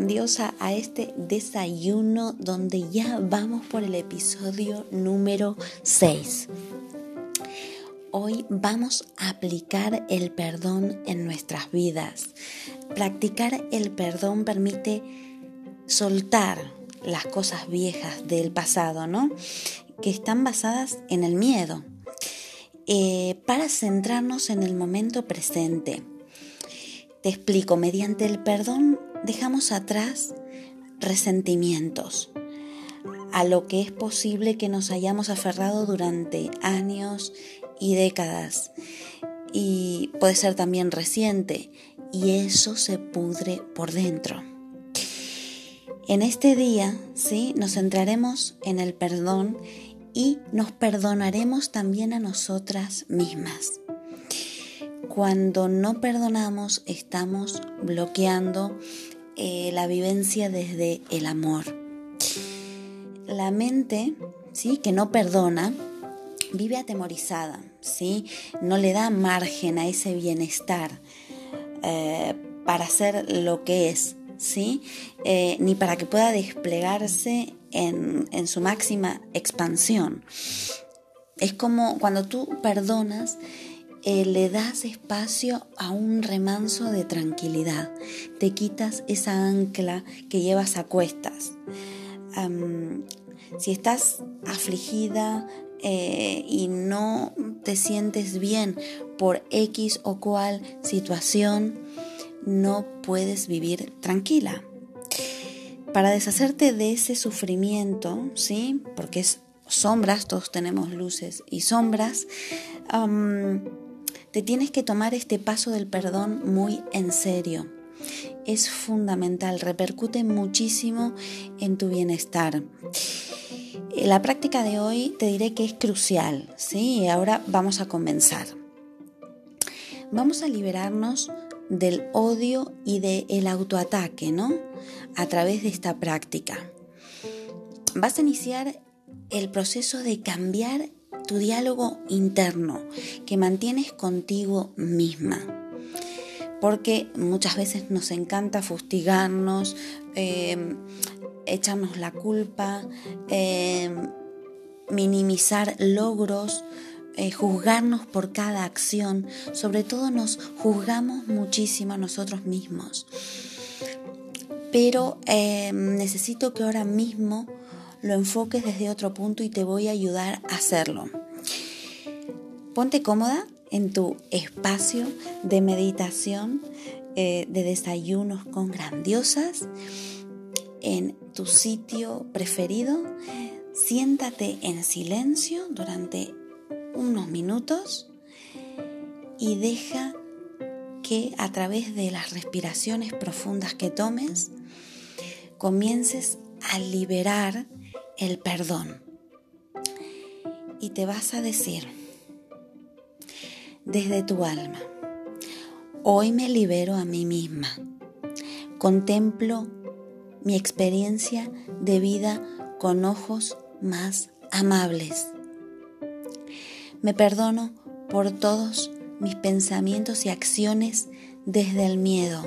Grandiosa a este desayuno donde ya vamos por el episodio número 6. Hoy vamos a aplicar el perdón en nuestras vidas. Practicar el perdón permite soltar las cosas viejas del pasado, ¿no? Que están basadas en el miedo. Eh, para centrarnos en el momento presente te explico, mediante el perdón dejamos atrás resentimientos a lo que es posible que nos hayamos aferrado durante años y décadas. Y puede ser también reciente y eso se pudre por dentro. En este día, ¿sí? Nos centraremos en el perdón y nos perdonaremos también a nosotras mismas. Cuando no perdonamos estamos bloqueando eh, la vivencia desde el amor. La mente, ¿sí? que no perdona, vive atemorizada, ¿sí? no le da margen a ese bienestar eh, para ser lo que es, ¿sí? Eh, ni para que pueda desplegarse en, en su máxima expansión. Es como cuando tú perdonas, eh, le das espacio a un remanso de tranquilidad, te quitas esa ancla que llevas a cuestas. si estás afligida eh, y no te sientes bien por X o cual situación, no puedes vivir tranquila. Para deshacerte de ese sufrimiento, ¿sí? Porque es sombras, todos tenemos luces y sombras, te tienes que tomar este paso del perdón muy en serio. Es fundamental, repercute muchísimo en tu bienestar. La práctica de hoy te diré que es crucial, ¿sí? Ahora vamos a comenzar. Vamos a liberarnos del odio y del autoataque, ¿no? A través de esta práctica. Vas a iniciar el proceso de cambiar tu diálogo interno que mantienes contigo misma. Porque muchas veces nos encanta fustigarnos, em, echarnos la culpa, em, minimizar logros, eh, juzgarnos por cada acción. Sobre todo nos juzgamos muchísimo a nosotros mismos. Pero em, necesito que ahora mismo lo enfoques desde otro punto y te voy a ayudar a hacerlo. Ponte cómoda en tu espacio de meditación, eh, de desayunos con grandiosas, en tu sitio preferido. Siéntate en silencio durante unos minutos y deja que a través de las respiraciones profundas que tomes, comiences a liberar el perdón. Y te vas a decir, desde tu alma, hoy me libero a mí misma. Contemplo mi experiencia de vida con ojos más amables. Me perdono por todos mis pensamientos y acciones desde el miedo.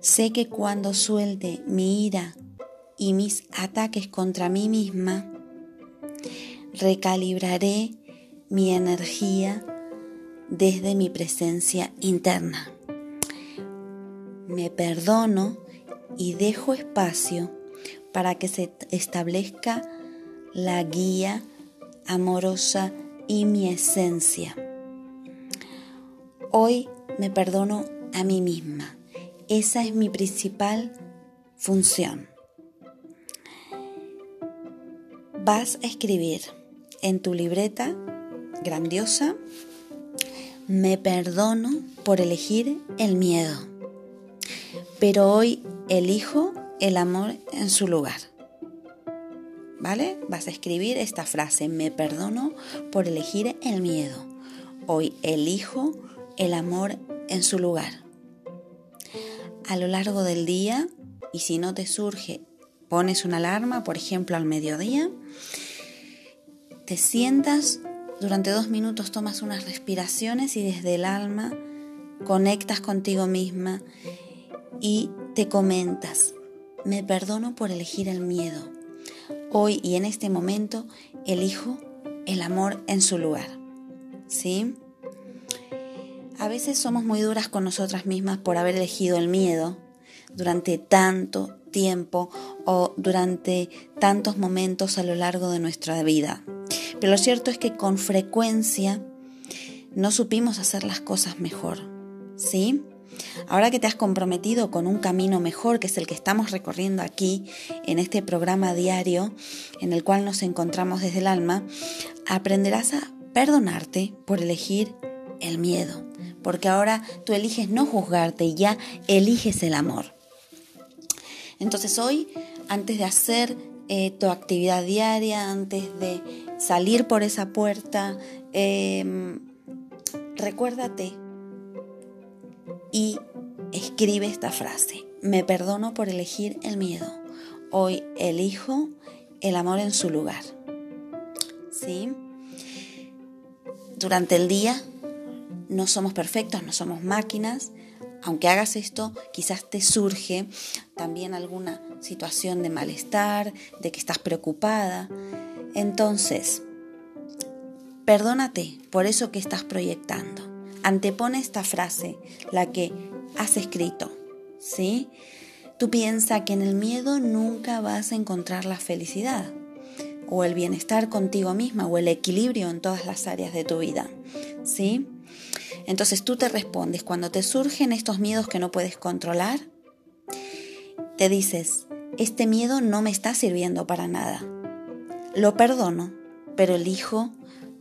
Sé que cuando suelte mi ira y mis ataques contra mí misma, recalibraré mi energía desde mi presencia interna. Me perdono y dejo espacio para que se establezca la guía amorosa y mi esencia. Hoy me perdono a mí misma. Esa es mi principal función. Vas a escribir en tu libreta grandiosa, me perdono por elegir el miedo, pero hoy elijo el amor en su lugar. ¿Vale? Vas a escribir esta frase, me perdono por elegir el miedo. Hoy elijo el amor en su lugar. A lo largo del día, y si no te surge, pones una alarma, por ejemplo al mediodía, te sientas, durante dos minutos tomas unas respiraciones y desde el alma conectas contigo misma y te comentas, me perdono por elegir el miedo Hoy y en este momento elijo el amor en su lugar. ¿Sí? A veces somos muy duras con nosotras mismas por haber elegido el miedo durante tanto tiempo o durante tantos momentos a lo largo de nuestra vida. Pero lo cierto es que con frecuencia no supimos hacer las cosas mejor. ¿Sí? Ahora que te has comprometido con un camino mejor, que es el que estamos recorriendo aquí, en este programa diario, en el cual nos encontramos desde el alma, aprenderás a perdonarte por elegir el miedo, porque ahora tú eliges no juzgarte y ya eliges el amor. Entonces hoy, antes de hacer eh, tu actividad diaria, antes de salir por esa puerta, em, recuérdate y escribe esta frase. Me perdono por elegir el miedo. Hoy elijo el amor en su lugar. ¿Sí? Durante el día no somos perfectos, no somos máquinas. Aunque hagas esto, quizás te surge también alguna situación de malestar, de que estás preocupada. Entonces, perdónate por eso que estás proyectando antepone esta frase, la que has escrito, ¿sí? Tú piensas que en el miedo nunca vas a encontrar la felicidad o el bienestar contigo misma o el equilibrio en todas las áreas de tu vida, ¿sí? Entonces tú te respondes, cuando te surgen estos miedos que no puedes controlar, te dices, este miedo no me está sirviendo para nada. Lo perdono, pero elijo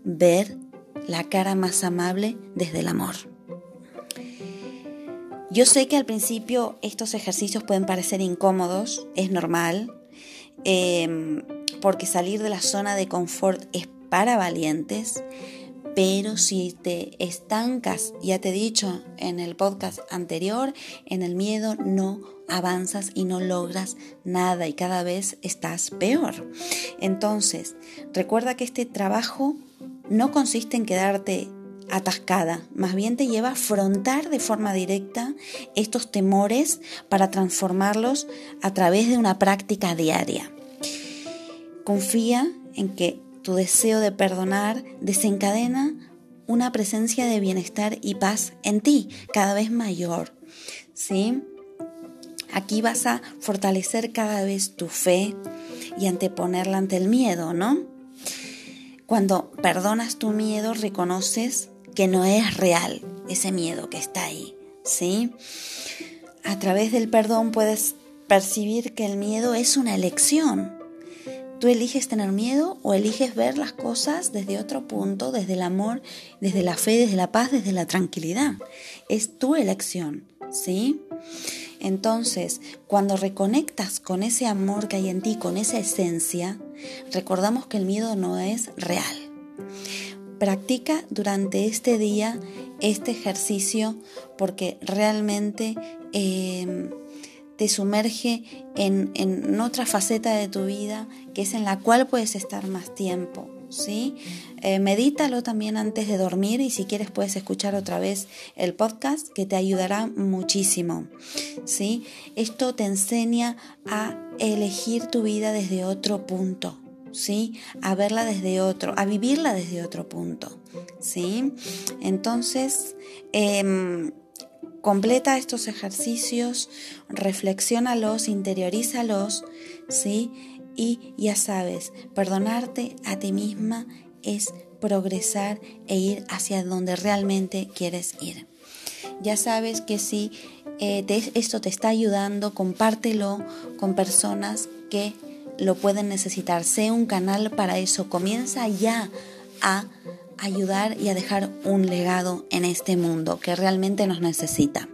ver la cara más amable desde el amor. Yo sé que al principio estos ejercicios pueden parecer incómodos, es normal, em, porque salir de la zona de confort es para valientes, pero si te estancas, ya te he dicho en el podcast anterior, en el miedo no avanzas y no logras nada y cada vez estás peor. Entonces, recuerda que este trabajo no consiste en quedarte atascada, más bien te lleva a afrontar de forma directa estos temores para transformarlos a través de una práctica diaria. Confía en que tu deseo de perdonar desencadena una presencia de bienestar y paz en ti cada vez mayor. ¿Sí? Aquí vas a fortalecer cada vez tu fe y anteponerla ante el miedo, ¿no? Cuando perdonas tu miedo, reconoces que no es real ese miedo que está ahí, ¿sí? A través del perdón puedes percibir que el miedo es una elección. Tú eliges tener miedo o eliges ver las cosas desde otro punto, desde el amor, desde la fe, desde la paz, desde la tranquilidad. Es tu elección, ¿sí? Entonces, cuando reconectas con ese amor que hay en ti, con esa esencia, recordamos que el miedo no es real. Practica durante este día este ejercicio porque realmente eh, te sumerge en, en, otra faceta de tu vida que es en la cual puedes estar más tiempo. ¿sí? Eh, medítalo también antes de dormir y si quieres puedes escuchar otra vez el podcast que te ayudará muchísimo. ¿sí? Esto te enseña a elegir tu vida desde otro punto. ¿sí? A verla desde otro, a vivirla desde otro punto, ¿sí? Entonces, em, completa estos ejercicios, reflexiónalos, interiorízalos, ¿sí? Y ya sabes, perdonarte a ti misma es progresar e ir hacia donde realmente quieres ir. Ya sabes que si eh, esto te está ayudando, compártelo con personas que lo pueden necesitar. Sé un canal para eso. Comienza ya a ayudar y a dejar un legado en este mundo que realmente nos necesita.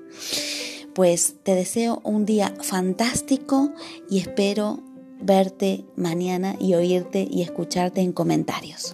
Pues te deseo un día fantástico y espero verte mañana y oírte y escucharte en comentarios.